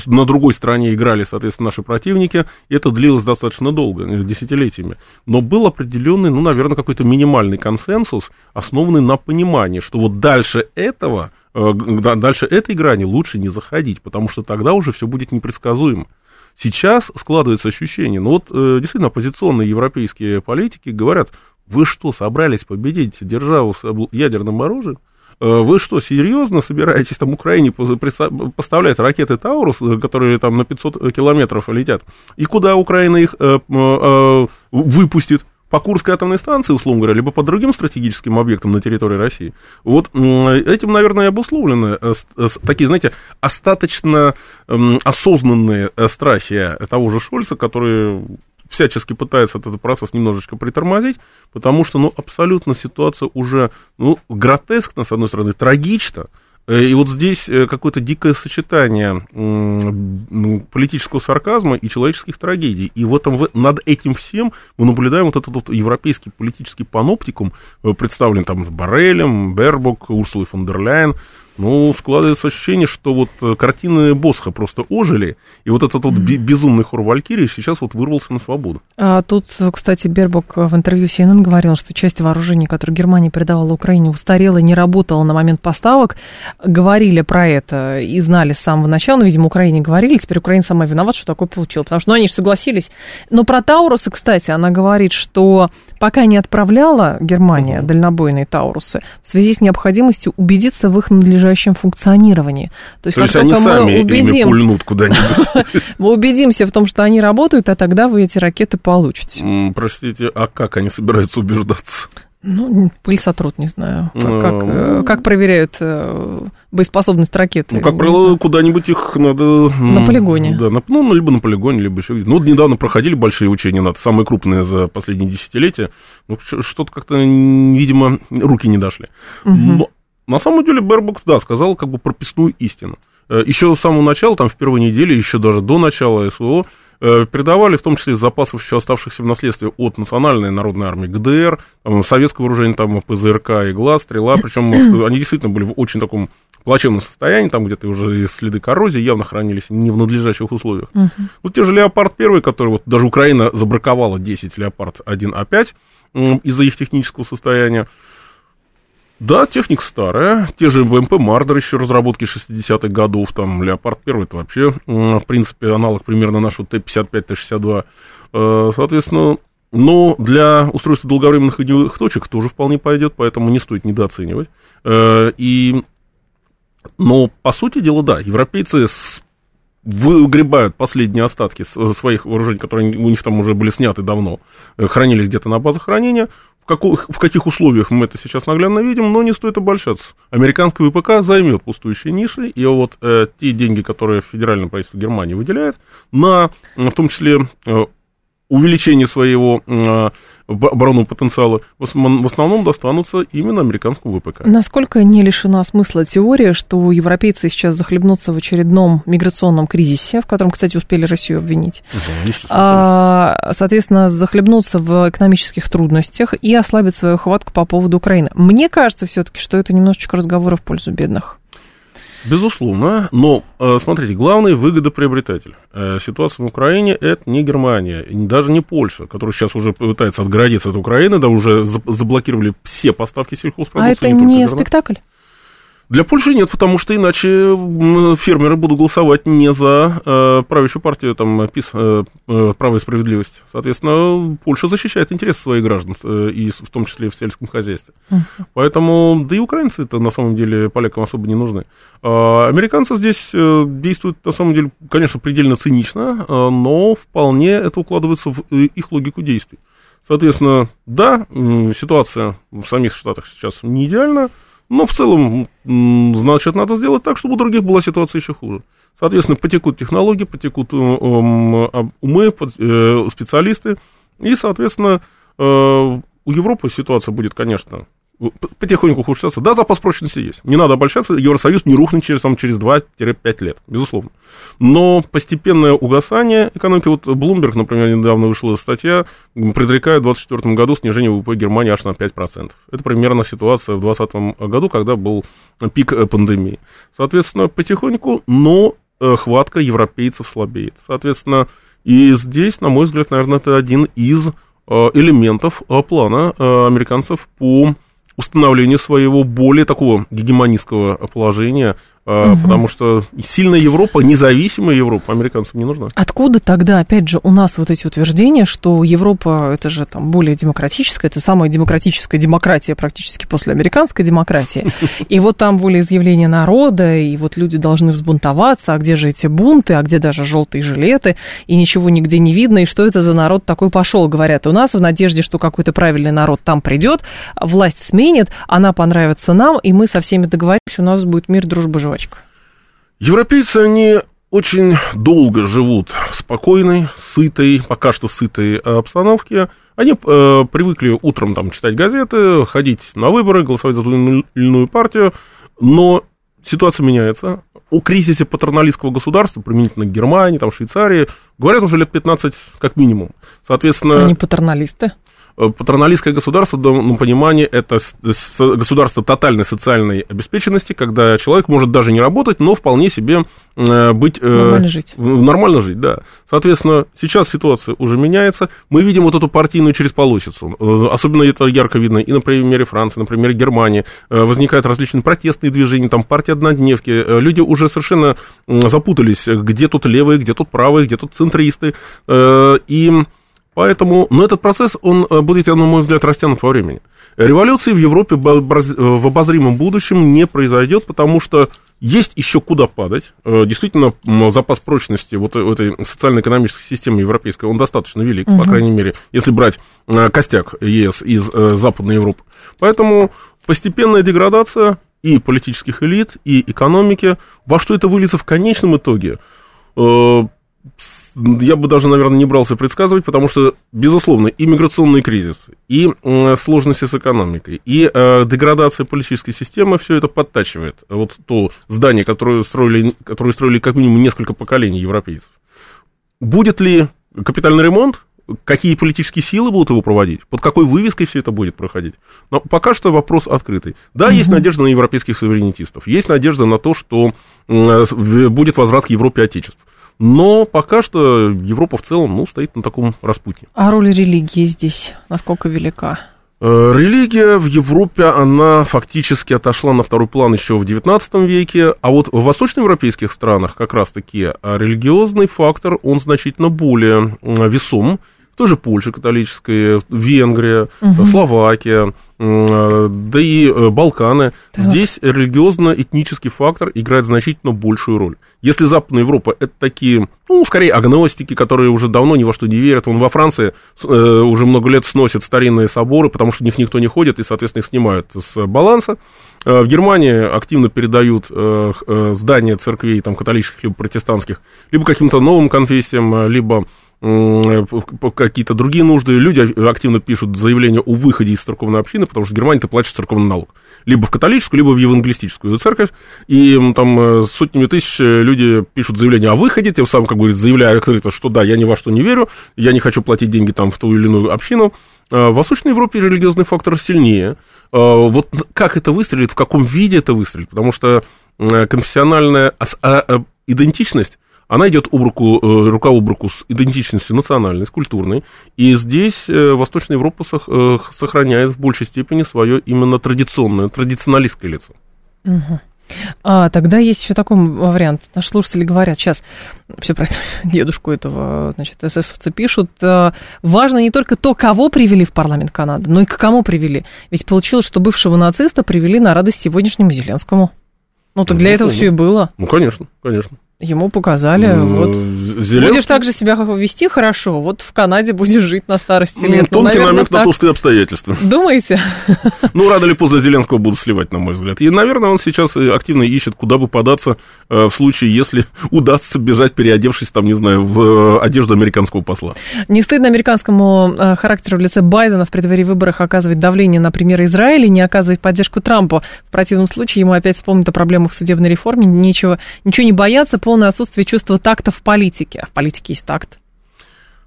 на другой стороне играли, соответственно, наши противники. И это длилось достаточно долго, десятилетиями. Но был определенный, ну, наверное, какой-то минимальный консенсус, основанный на понимании, что вот дальше этого Э, дальше этой грани лучше не заходить, потому что тогда уже все будет непредсказуемо. Сейчас складывается ощущение, ну вот э, действительно оппозиционные европейские политики говорят, вы что, собрались победить державу с ядерным оружием? Э, вы что, серьезно собираетесь там Украине поставлять ракеты Таурус, которые там на 500 километров летят? И куда Украина их выпустит? по Курской атомной станции, условно говоря, либо по другим стратегическим объектам на территории России. Вот этим, наверное, обусловлены э, э, такие, знаете, остаточно осознанные э, страхи того же Шольца, который всячески пытается этот процесс немножечко притормозить, потому что, ну, абсолютно ситуация уже, ну, гротескна, с одной стороны, трагична, Э, и вот здесь э, какое-то дикое сочетание ну, политического сарказма и человеческих трагедий. И в этом, над этим всем мы наблюдаем вот этот вот европейский политический паноптикум, э, представлен там Барелем, Бербок, Урсулой фон дер Ляйен, Ну, складывается ощущение, что вот э, картины Босха просто ожили, и вот этот вот безумный хор Валькирии сейчас вот вырвался на свободу. А тут, кстати, Бербок в интервью CNN говорил, что часть вооружений, которые Германия передавала Украине, устарела и не работала на момент поставок. Говорили про это и знали с самого начала, но, видимо, Украине говорили, теперь Украина сама виновата, что такое получила, потому что ну, они же согласились. Но про Таурусы, кстати, она говорит, что пока не отправляла Германия mm-hmm. дальнобойные Таурусы, в связи с необходимостью убедиться в их надлежащем функционировании. То есть, То есть они сами убедим, ими пульнут куда-нибудь. Мы убедимся в том, что они работают, а тогда вы эти ракеты получите. Простите, а как они собираются убеждаться? Ну, пыль сотрут, не знаю. Как, а, как, э, как проверяют э, боеспособность ракеты? Ну, как правило, куда-нибудь их надо... На полигоне. Да, на, ну, либо на полигоне, либо еще где-то. Ну, вот недавно проходили большие учения НАТО, самые крупные за последние десятилетия. Ну, что-то как-то, видимо, руки не дошли. Угу. Но на самом деле Бербокс, да, сказал как бы прописную истину. Э, еще с самого начала, там в первой неделе, еще даже до начала СВО, передавали, в том числе из запасов еще оставшихся в наследстве от Национальной народной армии ГДР, советского вооружения, там ПЗРК, Игла, Стрела, причем они действительно были в очень таком плачевном состоянии, там где-то уже следы коррозии явно хранились не в надлежащих условиях. Uh-huh. Вот те же Леопард 1, который вот даже Украина забраковала 10 Леопард 1А5 из-за их технического состояния, да, техника старая, те же ВМП Мардер еще разработки 60-х годов, там Леопард 1 это вообще, в принципе, аналог примерно нашего Т-55, Т-62, э, соответственно, но для устройства долговременных огневых точек тоже вполне пойдет, поэтому не стоит недооценивать. Э, и, но, по сути дела, да, европейцы выгребают последние остатки своих вооружений, которые у них там уже были сняты давно, э, хранились где-то на базах хранения, в, каких, в каких условиях мы это сейчас наглядно видим, но не стоит обольщаться. Американская ВПК займет пустующие ниши, и вот э, те деньги, которые федеральное правительство Германии выделяет, на, в том числе, э, увеличение своего э, оборонного потенциала в основном достанутся именно американскому ВПК. Насколько не лишена смысла теория, что европейцы сейчас захлебнутся в очередном миграционном кризисе, в котором, кстати, успели Россию обвинить, а, соответственно, захлебнутся в экономических трудностях и ослабят свою хватку по поводу Украины. Мне кажется все-таки, что это немножечко разговоры в пользу бедных. Безусловно, но э, смотрите, главный выгодоприобретатель э, ситуации в Украине это не Германия, даже не Польша, которая сейчас уже пытается отгородиться от Украины, да уже заблокировали все поставки сельхозпродукции. А это не, не спектакль? Для Польши нет, потому что иначе фермеры будут голосовать не за э, правящую партию, там, ПИС, э, э, право и справедливость. Соответственно, Польша защищает интересы своих граждан, э, и в том числе в сельском хозяйстве. Uh-huh. Поэтому, да и украинцы это на самом деле полякам особо не нужны. А, американцы здесь э, действуют, на самом деле, конечно, предельно цинично, э, но вполне это укладывается в э, их логику действий. Соответственно, да, ситуация в самих Штатах сейчас не идеальна, но в целом, значит, надо сделать так, чтобы у других была ситуация еще хуже. Соответственно, потекут технологии, потекут э, умы, э, специалисты, и, соответственно, э, у Европы ситуация будет, конечно, потихоньку ухудшаться. Да, запас прочности есть. Не надо обольщаться, Евросоюз не рухнет через, там, через 2-5 лет, безусловно. Но постепенное угасание экономики, вот Bloomberg, например, недавно вышла статья, предрекает в 2024 году снижение ВВП Германии аж на 5%. Это примерно ситуация в 2020 году, когда был пик э, пандемии. Соответственно, потихоньку, но э, хватка европейцев слабеет. Соответственно, и здесь, на мой взгляд, наверное, это один из э, элементов плана американцев по установлению своего более такого гегемонистского положения угу. потому что сильная Европа, независимая Европа американцам не нужна. Откуда тогда, опять же, у нас вот эти утверждения, что Европа это же там более демократическая, это самая демократическая демократия практически после американской демократии, и вот там волеизъявление народа, и вот люди должны взбунтоваться, а где же эти бунты, а где даже желтые жилеты, и ничего нигде не видно, и что это за народ такой пошел, говорят у нас, в надежде, что какой-то правильный народ там придет, власть сменит, она понравится нам, и мы со всеми договоримся, у нас будет мир, дружба, живая жвачка? Европейцы, они очень долго живут в спокойной, сытой, пока что сытой обстановке. Они э, привыкли утром там читать газеты, ходить на выборы, голосовать за ту или иную партию, но ситуация меняется. О кризисе патерналистского государства, применительно к Германии, там, Швейцарии, говорят уже лет 15 как минимум. Соответственно... Они патерналисты? Э, патроналистское государство, ну, понимание, это государство тотальной социальной обеспеченности, когда человек может даже не работать, но вполне себе э, быть... Э, нормально жить. Нормально жить, да. Соответственно, сейчас ситуация уже меняется. Мы видим вот эту партийную черезполосицу. Особенно это ярко видно и на примере Франции, на примере Германии. Возникают различные протестные движения, там партия однодневки. Люди уже совершенно запутались, где тут левые, где тут правые, где тут центристы. И Поэтому, но этот процесс, он э, будет, на мой взгляд, растянут во времени. Революции в Европе в обозримом будущем не произойдет, потому что есть еще куда падать. Э, действительно, запас прочности вот этой социально-экономической системы европейской, он достаточно велик, угу. по крайней мере, если брать э, костяк ЕС из Западной Европы. Поэтому постепенная деградация и политических элит, и экономики, во что это выльется в конечном итоге, я бы даже, наверное, не брался предсказывать, потому что, безусловно, и миграционный кризис, и сложности с экономикой, и э, деградация политической системы, все это подтачивает вот то здание, которое строили, которое строили как минимум несколько поколений европейцев. Будет ли капитальный ремонт? Какие политические силы будут его проводить? Под какой вывеской все это будет проходить? Но пока что вопрос открытый. Да, mm есть надежда на европейских суверенитистов, есть надежда на то, что э, будет возврат к Европе Отечеств. Но пока что Европа в целом ну, стоит на таком распутье. А роль религии здесь насколько велика? Э, религия в Европе, она фактически отошла на второй план еще в XIX веке, а вот в восточноевропейских странах как раз-таки религиозный фактор, он значительно более весом, тоже Польша католическая, Венгрия, угу. Словакия, да и э, Балканы. Так. Здесь религиозно-этнический фактор играет значительно большую роль. Если Западная Европа это такие, ну, скорее агностики, которые уже давно ни во что не верят. Он во Франции э, уже много лет сносят старинные соборы, потому что в них никто не ходит, и, соответственно, их снимают с баланса. Э, в Германии активно передают э, э, здания церквей, там, католических либо протестантских, либо каким-то новым конфессиям, либо какие-то другие нужды. Люди активно пишут заявление о выходе из церковной общины, потому что в Германии ты платишь церковный налог. Либо в католическую, либо в евангелистическую церковь. И там э, сотнями тысяч люди пишут заявление о выходе, тем самым, как говорит, заявляя открыто, что да, я ни во что не верю, я не хочу платить деньги там в ту или иную общину. А в Восточной Европе религиозный фактор сильнее. А вот как это выстрелит, в каком виде это выстрелит, потому что э, конфессиональная а, идентичность она идет об руку, э, рука об руку с идентичностью национальной, с культурной, и здесь э, Восточная Европа э, сохраняет в большей степени свое именно традиционное, традиционалистское лицо. Угу. А, тогда есть еще такой вариант. Наши слушатели говорят, сейчас все про дедушку этого, значит, эсэсовца пишут. Важно не только то, кого привели в парламент Канады, но и к кому привели. Ведь получилось, что бывшего нациста привели на радость сегодняшнему Зеленскому. Ну, так ну, для этого ну, все и было. Ну, конечно, конечно. Ему показали, ну, вот, Зеленский... будешь так же себя вести хорошо, вот в Канаде будешь жить на старости ну, лет. Ну, тонкий наверное, намек так... на толстые обстоятельства. Думаете? Ну, рано или поздно Зеленского будут сливать, на мой взгляд. И, наверное, он сейчас активно ищет, куда бы податься э, в случае, если удастся бежать, переодевшись, там, не знаю, в э, одежду американского посла. Не стыдно американскому э, характеру в лице Байдена в преддверии выборах оказывать давление на премьера Израиля и не оказывать поддержку Трампу. В противном случае ему опять вспомнят о проблемах судебной реформе, ничего, ничего не бояться, полное отсутствие чувства такта в политике. А в политике есть такт.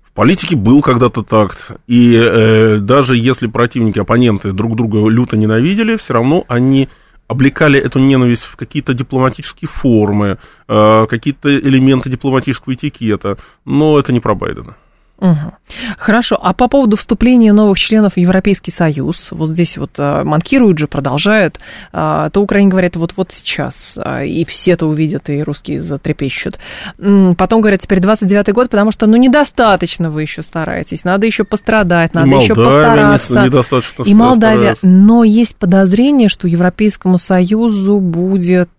В политике был когда-то такт. И э, даже если противники, оппоненты друг друга люто ненавидели, все равно они облекали эту ненависть в какие-то дипломатические формы, э, какие-то элементы дипломатического этикета. Но это не про Байдена. Угу. Хорошо, а по поводу вступления новых членов в Европейский Союз, вот здесь вот а, манкируют же, продолжают, а, то Украине говорят вот-вот сейчас, а, и все это увидят, и русские затрепещут. Потом говорят, теперь 29-й год, потому что, ну, недостаточно вы еще стараетесь, надо еще пострадать, надо и еще постараться. Недостаточно и Молдавия. Но есть подозрение, что Европейскому Союзу будет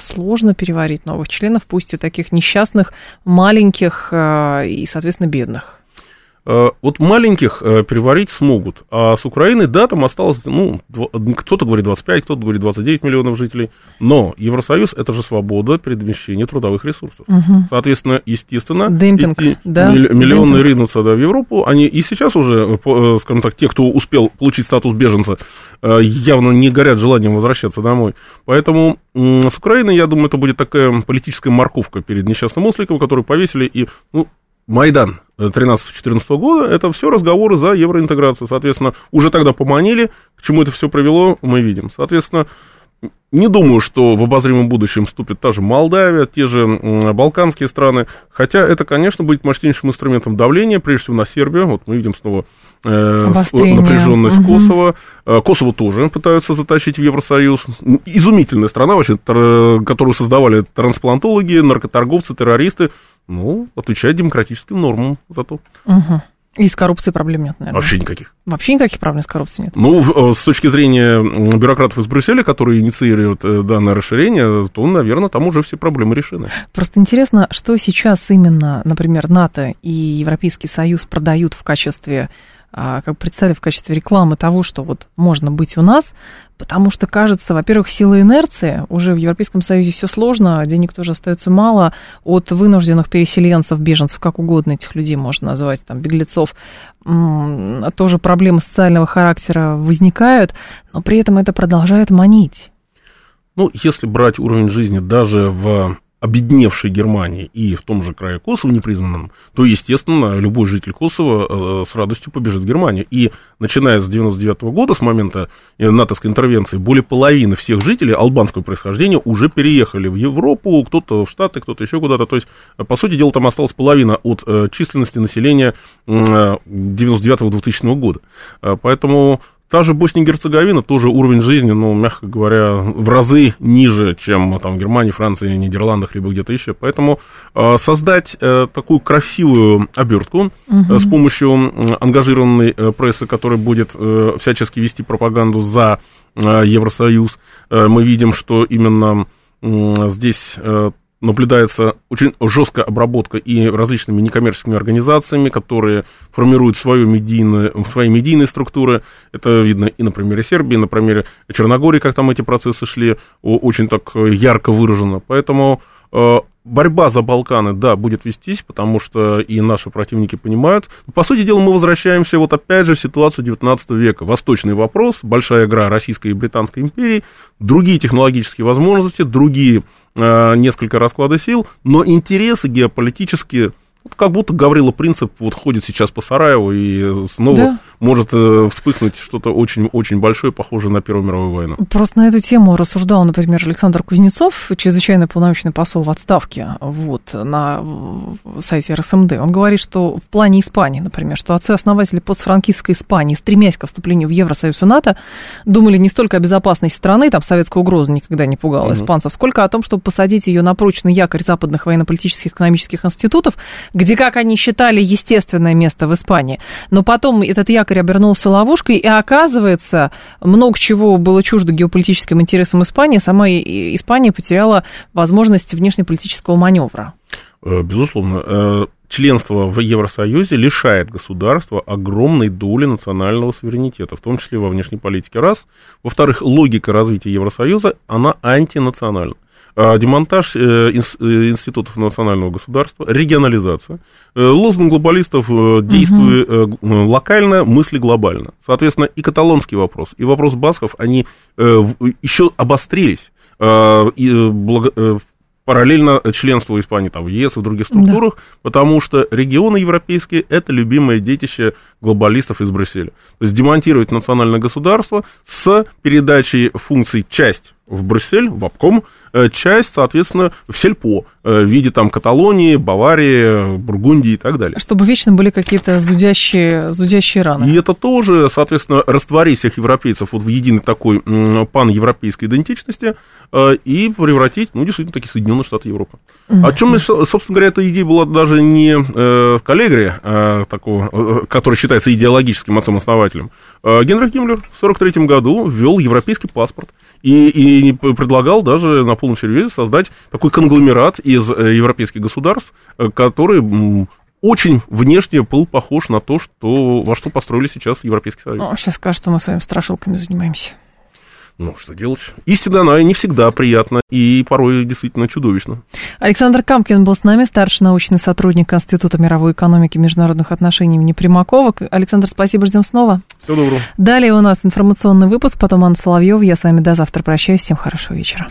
сложно переварить новых членов, пусть и таких несчастных, маленьких и, соответственно, бедных. Э, вот маленьких э, переварить смогут, а с Украины, да, там осталось, ну, кто-то говорит 25, кто-то говорит 29 миллионов жителей, но Евросоюз это же свобода перемещения трудовых ресурсов. Угу. Соответственно, естественно, Демпинг, эти да? миллионы Демпинг. ринутся да, в Европу, они и сейчас уже, э, скажем так, те, кто успел получить статус беженца, явно не горят желанием возвращаться домой. Поэтому с Украиной, я думаю, это будет такая политическая морковка перед несчастным осликом, который повесили, и, ну, Майдан 13-14 года, это все разговоры за евроинтеграцию. Соответственно, уже тогда поманили, к чему это все привело, мы видим. Соответственно, не думаю, что в обозримом будущем вступит та же Молдавия, те же балканские страны, хотя это, конечно, будет мощнейшим инструментом давления, прежде всего на Сербию. Вот мы видим снова э, напряженность угу. Косово. Э, Косово тоже пытаются затащить в Евросоюз. Изумительная страна, вообще, которую создавали трансплантологи, наркоторговцы, террористы. Ну, отвечает демократическим нормам зато. Угу. И с коррупцией проблем нет, наверное. Вообще никаких. Вообще никаких проблем с коррупцией нет. Ну, э, с точки зрения бюрократов из Брюсселя, которые инициируют э, данное расширение, то, наверное, там уже все проблемы решены. Просто интересно, что сейчас именно, например, НАТО и Европейский Союз продают в качестве как представили в качестве рекламы того, что вот можно быть у нас, потому что, кажется, во-первых, сила инерции, уже в Европейском Союзе все сложно, денег тоже остается мало, от вынужденных переселенцев, беженцев, как угодно этих людей можно назвать, там, беглецов, тоже проблемы социального характера возникают, но при этом это продолжает манить. Ну, если брать уровень жизни даже в обедневшей Германии и в том же крае Косово непризнанном, то, естественно, любой житель Косово э, с радостью побежит в Германию. И начиная с 99 -го года, с момента э, натовской интервенции, более половины всех жителей албанского происхождения уже переехали в Европу, кто-то в Штаты, кто-то еще куда-то. То есть, э, по сути дела, там осталась половина от численности населения 99-2000 года. Поэтому Та же Босния и Герцеговина, тоже уровень жизни, ну, мягко говоря, в разы ниже, чем там в Германии, Франции, Нидерландах, либо где-то еще. Поэтому э, создать э, такую красивую обертку угу. э, с помощью ангажированной э, прессы, которая будет э, всячески вести пропаганду за э, Евросоюз, э, мы видим, что именно здесь э, наблюдается очень жесткая обработка и различными некоммерческими организациями, которые формируют свою медийную, свои медийные структуры. Это видно и на примере Сербии, и на примере Черногории, как там эти процессы шли, очень так ярко выражено. Поэтому э, борьба за Балканы, да, будет вестись, потому что и наши противники понимают. По сути дела, мы возвращаемся вот опять же в ситуацию 19 века. Восточный вопрос, большая игра Российской и Британской империи, другие технологические возможности, другие Э, несколько расклада сил, но интересы геополитические вот как будто Гаврила Принцип вот ходит сейчас по Сараеву и снова да. может э, вспыхнуть что-то очень-очень большое, похожее на Первую мировую войну. Просто на эту тему рассуждал, например, Александр Кузнецов, чрезвычайный полномочный посол в отставке, вот, на сайте РСМД. Он говорит, что в плане Испании, например, что отцы-основатели постфранкистской Испании, стремясь к вступлению в Евросоюз и НАТО, думали не столько о безопасности страны, там советская угроза никогда не пугала угу. испанцев, сколько о том, чтобы посадить ее на прочный якорь западных военно-политических экономических институтов, где, как они считали, естественное место в Испании. Но потом этот якорь обернулся ловушкой, и оказывается, много чего было чуждо геополитическим интересам Испании. Сама Испания потеряла возможность внешнеполитического маневра. Э, безусловно. Э, членство в Евросоюзе лишает государства огромной доли национального суверенитета, в том числе во внешней политике. Раз. Во-вторых, логика развития Евросоюза, она антинациональна. А, демонтаж э, э, институтов национального государства, регионализация. Э, лозунг глобалистов «действуй угу. локально, мысли глобально». Соответственно, и каталонский вопрос, и вопрос басков, они еще обострились и благо, параллельно членству Испании там, в ЕС и в других структурах, да. потому что регионы европейские – это любимое детище глобалистов из Брюсселя. То есть демонтировать национальное государство с передачей функций часть в Брюссель, в обком, Э, часть, соответственно, в сельпо э, в виде там Каталонии, Баварии, Бургундии и так далее. Чтобы вечно были какие-то зудящие, зудящие раны. И это тоже, соответственно, растворить всех европейцев вот в единой такой пан-европейской идентичности э, и превратить, ну, действительно, такие Соединенные Штаты Европы. Mm-hmm. О чем, собственно говоря, эта идея была даже не э, Каллегри, э, такого, который считается идеологическим отцом-основателем. Генрих Гиммлер в 1943 году ввел европейский паспорт и, и предлагал даже на полном серьезе создать такой конгломерат из э, европейских государств, э, который очень внешне был похож на то, что, во что построили сейчас Европейский Союз. Ну, сейчас скажут, что мы с вами страшилками занимаемся. Ну, что делать? Истина, она не всегда приятна и порой действительно чудовищна. Александр Камкин был с нами, старший научный сотрудник Института мировой экономики и международных отношений имени Примакова. Александр, спасибо, ждем снова. Всего доброго. Далее у нас информационный выпуск, потом Анна Соловьева. Я с вами до завтра прощаюсь. Всем хорошего вечера.